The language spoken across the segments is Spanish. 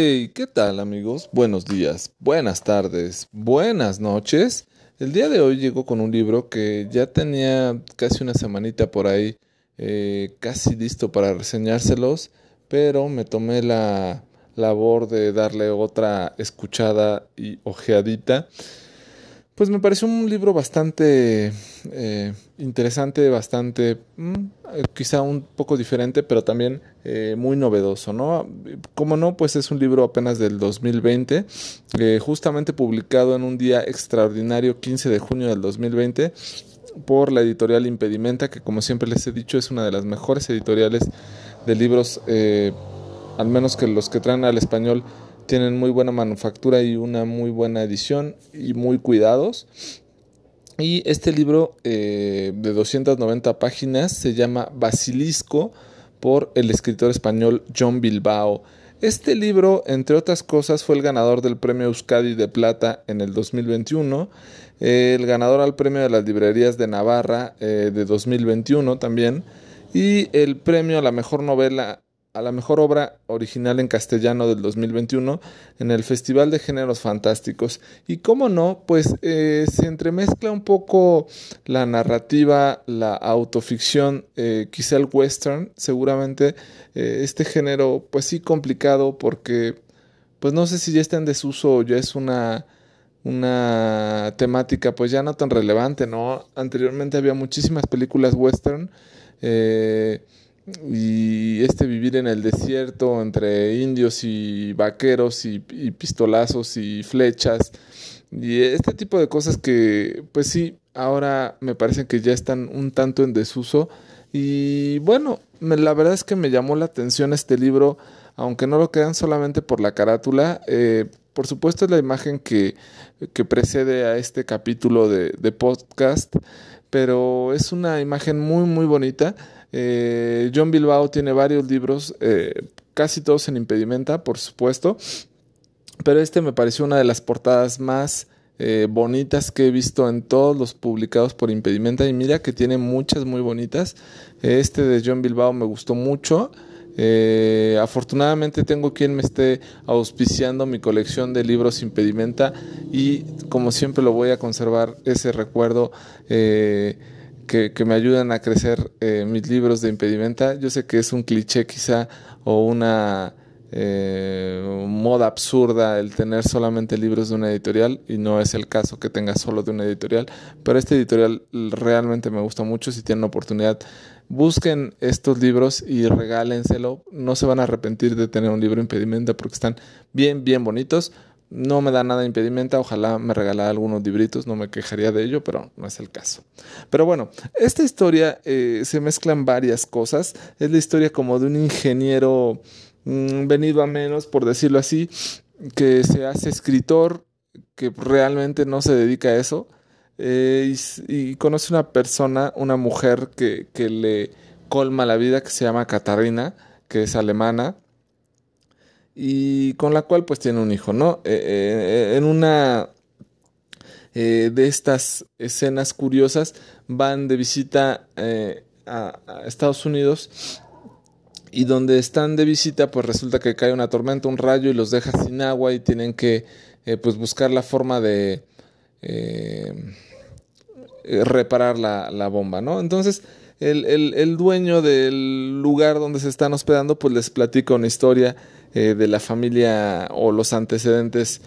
Hey, ¿qué tal amigos? Buenos días, buenas tardes, buenas noches. El día de hoy llego con un libro que ya tenía casi una semanita por ahí, eh, casi listo para reseñárselos, pero me tomé la labor de darle otra escuchada y ojeadita pues me pareció un libro bastante eh, interesante, bastante, mm, quizá un poco diferente, pero también eh, muy novedoso, ¿no? Como no, pues es un libro apenas del 2020, eh, justamente publicado en un día extraordinario, 15 de junio del 2020, por la editorial Impedimenta, que como siempre les he dicho es una de las mejores editoriales de libros, al menos que los que traen al español tienen muy buena manufactura y una muy buena edición y muy cuidados. Y este libro eh, de 290 páginas se llama Basilisco por el escritor español John Bilbao. Este libro, entre otras cosas, fue el ganador del premio Euskadi de Plata en el 2021, el ganador al premio de las librerías de Navarra eh, de 2021 también, y el premio a la mejor novela a la mejor obra original en castellano del 2021 en el Festival de Géneros Fantásticos. Y cómo no, pues eh, se entremezcla un poco la narrativa, la autoficción, eh, quizá el western, seguramente eh, este género, pues sí complicado porque, pues no sé si ya está en desuso o ya es una una temática pues ya no tan relevante, ¿no? Anteriormente había muchísimas películas western y este vivir en el desierto entre indios y vaqueros y, pistolazos y flechas y este tipo de cosas que pues sí ahora me parece que ya están un tanto en desuso. Y bueno la verdad es que me llamó la atención este libro aunque no lo quedan solamente por la carátula. Eh, por supuesto es la imagen que, que precede a este capítulo de podcast pero es una imagen muy muy bonita eh, John Bilbao tiene varios libros, eh, casi todos en impedimenta, por supuesto, pero este me pareció una de las portadas más eh, bonitas que he visto en todos los publicados por impedimenta y mira que tiene muchas muy bonitas. Este de John Bilbao me gustó mucho. afortunadamente tengo quien me esté auspiciando mi colección de libros impedimenta y como siempre lo voy a conservar ese recuerdo que, me ayudan a crecer eh, mis libros de impedimenta. Yo sé que es un cliché quizá o una eh, moda absurda el tener solamente libros de una editorial y no es el caso que tenga solo de una editorial, pero este editorial realmente me gusta mucho. Si tienen oportunidad, busquen estos libros y regálenselo. No se van a arrepentir de tener un libro impedimenta porque están bien, bien bonitos. No me da nada impedimenta, ojalá me regalara algunos libritos, no me quejaría de ello, pero no es el caso. Pero bueno, esta historia eh, se mezclan varias cosas. Es la historia como de un ingeniero mm, venido a menos, por decirlo así, que se hace escritor, que realmente no se dedica a eso, eh, y, conoce una persona, una mujer que, que le colma la vida, que se llama Katarina, que es alemana y con la cual pues tiene un hijo, ¿no? Eh, eh, en una eh, de estas escenas curiosas van de visita a, Estados Unidos y donde están de visita pues resulta que cae una tormenta, un rayo y los deja sin agua y tienen que pues buscar la forma de reparar la, la, bomba, ¿no? Entonces el, el, el dueño del lugar donde se están hospedando pues les platica una historia eh, de la familia o los antecedentes,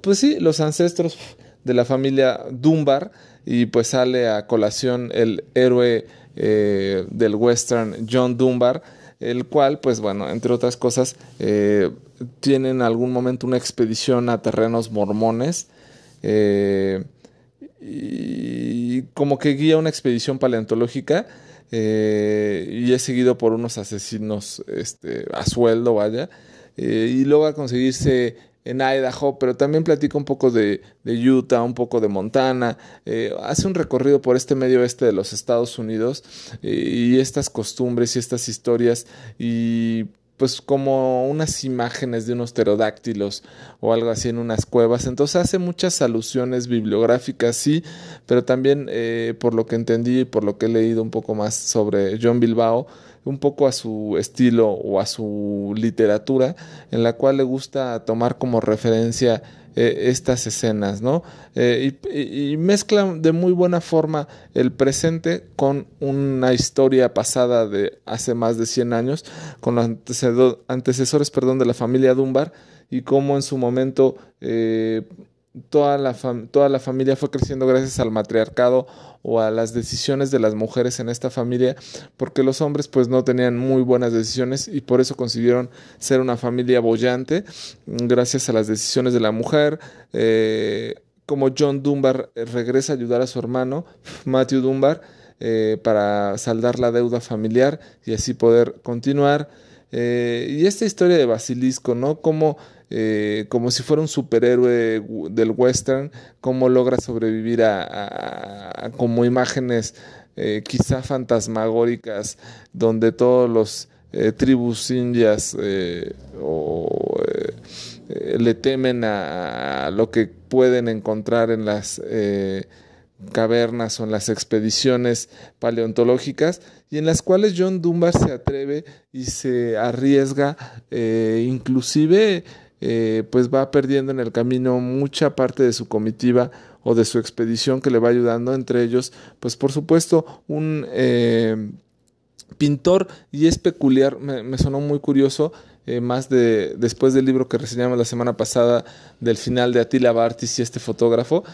pues sí, los ancestros de la familia Dunbar y pues sale a colación el héroe eh, del western John Dunbar, el cual pues bueno, entre otras cosas, eh, tiene en algún momento una expedición a terrenos mormones y como que guía una expedición paleontológica eh, y es seguido por unos asesinos este, a sueldo, vaya, eh, y logra conseguirse en Idaho, pero también platica un poco de, Utah, un poco de Montana, eh, hace un recorrido por este medio oeste de los Estados Unidos y estas costumbres y estas historias y pues como unas imágenes de unos pterodáctilos o algo así en unas cuevas. Entonces hace muchas alusiones bibliográficas, sí, pero también eh, por lo que entendí y por lo que he leído un poco más sobre John Bilbao, un poco a su estilo o a su literatura, en la cual le gusta tomar como referencia eh, estas escenas, ¿no? Eh, y, mezclan de muy buena forma el presente con una historia pasada de hace más de 100 años, con los antecesores perdón, de la familia Dunbar y cómo en su momento eh, toda, la toda la familia fue creciendo gracias al matriarcado o a las decisiones de las mujeres en esta familia, porque los hombres pues no tenían muy buenas decisiones y por eso consiguieron ser una familia bollante, gracias a las decisiones de la mujer. Eh, como John Dunbar regresa a ayudar a su hermano, Matthew Dunbar, eh, para saldar la deuda familiar y así poder continuar. Eh, y esta historia de Basilisco, ¿no? Como eh, como si fuera un superhéroe del western, cómo logra sobrevivir a, como imágenes eh, quizá fantasmagóricas, donde todos los eh, tribus indias le temen a, lo que pueden encontrar en las cavernas o en las expediciones paleontológicas y en las cuales John Dunbar se atreve y se arriesga inclusive eh, pues va perdiendo en el camino mucha parte de su comitiva o de su expedición que le va ayudando, entre ellos, pues por supuesto, un eh, pintor y es peculiar, me, sonó muy curioso, eh, más de después del libro que reseñamos la semana pasada del final de Attila Bartis y este fotógrafo,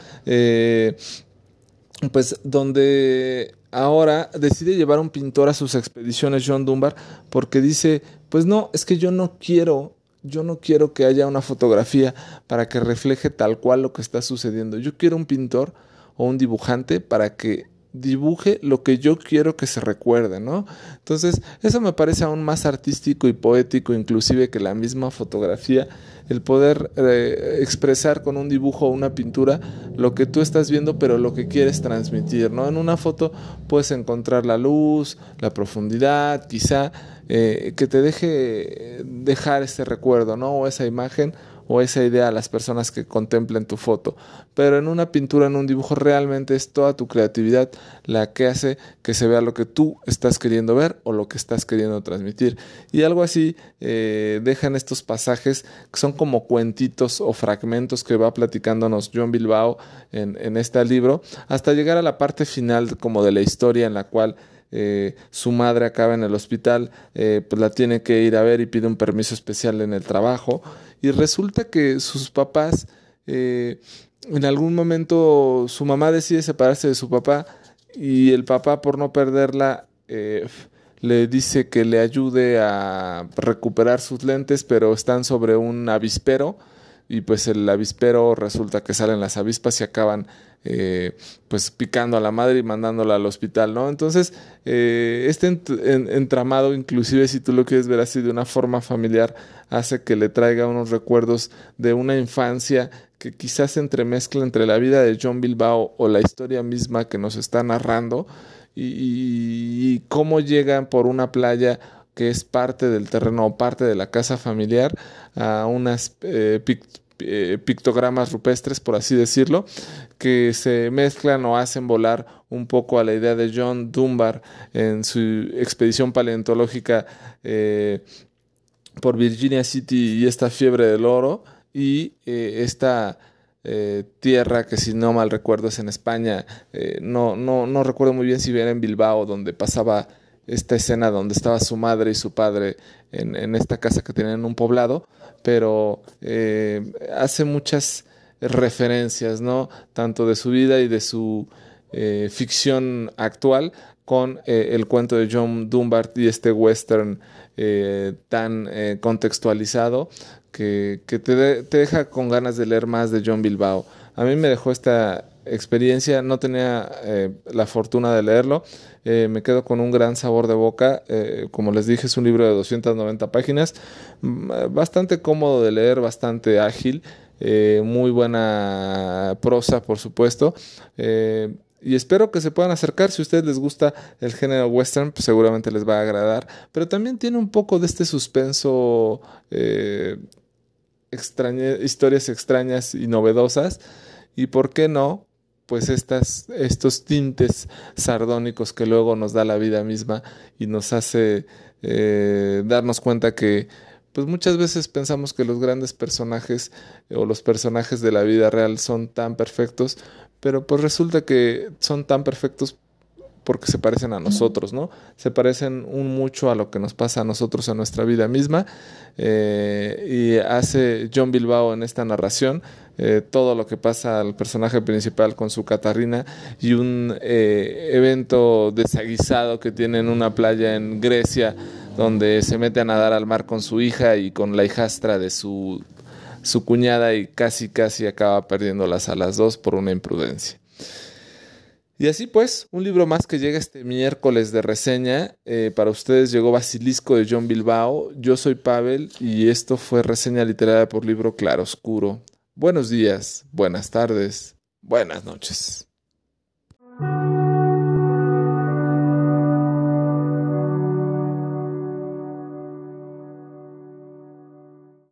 pues donde ahora decide llevar un pintor a sus expediciones John Dunbar porque dice, pues no, es que yo no quiero yo no quiero que haya una fotografía para que refleje tal cual lo que está sucediendo. Yo quiero un pintor o un dibujante para que dibuje lo que yo quiero que se recuerde, ¿no? Entonces, eso me parece aún más artístico y poético, inclusive que la misma fotografía, el poder eh, expresar con un dibujo o una pintura lo que tú estás viendo, pero lo que quieres transmitir, ¿no? En una foto puedes encontrar la luz, la profundidad, quizá eh, que te deje dejar ese recuerdo, ¿no? O esa imagen o esa idea a las personas que contemplen tu foto. Pero en una pintura, en un dibujo, realmente es toda tu creatividad la que hace que se vea lo que tú estás queriendo ver o lo que estás queriendo transmitir. Y algo así eh, dejan estos pasajes que son como cuentitos o fragmentos que va platicándonos John Bilbao en, en este libro, hasta llegar a la parte final como de la historia en la cual eh, su madre acaba en el hospital, eh, pues la tiene que ir a ver y pide un permiso especial en el trabajo. Y resulta que sus papás, eh, en algún momento su mamá decide separarse de su papá y el papá por no perderla le dice que le ayude a recuperar sus lentes, pero están sobre un avispero y pues el avispero resulta que salen las avispas y acaban eh, pues picando a la madre y mandándola al hospital, ¿no? Entonces, eh, este entramado, inclusive si tú lo quieres ver así de una forma familiar, hace que le traiga unos recuerdos de una infancia que quizás se entremezcla entre la vida de John Bilbao o la historia misma que nos está narrando y, cómo llegan por una playa que es parte del terreno o parte de la casa familiar a unas eh, eh, pictogramas rupestres, por así decirlo, que se mezclan o hacen volar un poco a la idea de John Dunbar en su expedición paleontológica eh, por Virginia City y esta fiebre del oro y eh, esta tierra que si no mal recuerdo es en España, no, no, no recuerdo muy bien si era en Bilbao donde pasaba esta escena donde estaba su madre y su padre en, en esta casa que tenían en un poblado, pero eh, hace muchas referencias, ¿no? Tanto de su vida y de su eh, ficción actual con eh, el cuento de John Dunbar y este western tan contextualizado que, que te, te, deja con ganas de leer más de John Bilbao. A mí me dejó esta experiencia, no tenía la fortuna de leerlo, eh, me quedo con un gran sabor de boca. Eh, como les dije, es un libro de 290 páginas, mm, bastante cómodo de leer, bastante ágil, eh, muy buena prosa, por supuesto. y espero que se puedan acercar. Si a ustedes les gusta el género western, pues seguramente les va a agradar. Pero también tiene un poco de este suspenso, historias extrañas y novedosas. Y por qué no, pues estas, estos tintes sardónicos que luego nos da la vida misma y nos hace eh, darnos cuenta que pues muchas veces pensamos que los grandes personajes o los personajes de la vida real son tan perfectos, pero pues resulta que son tan perfectos porque se parecen a nosotros, ¿no? Se parecen un mucho a lo que nos pasa a nosotros en nuestra vida misma. Eh, y hace John Bilbao en esta narración eh, todo lo que pasa al personaje principal con su Catarina y un eh, evento desaguisado que tiene en una playa en Grecia donde se mete a nadar al mar con su hija y con la hijastra de su, su cuñada y casi casi acaba perdiéndolas a las dos por una imprudencia. Y así pues, un libro más que llega este miércoles de reseña. Eh, para ustedes llegó Basilisco de John Bilbao. Yo soy Pavel y esto fue reseña literaria por libro Claroscuro. Buenos días, buenas tardes, buenas noches.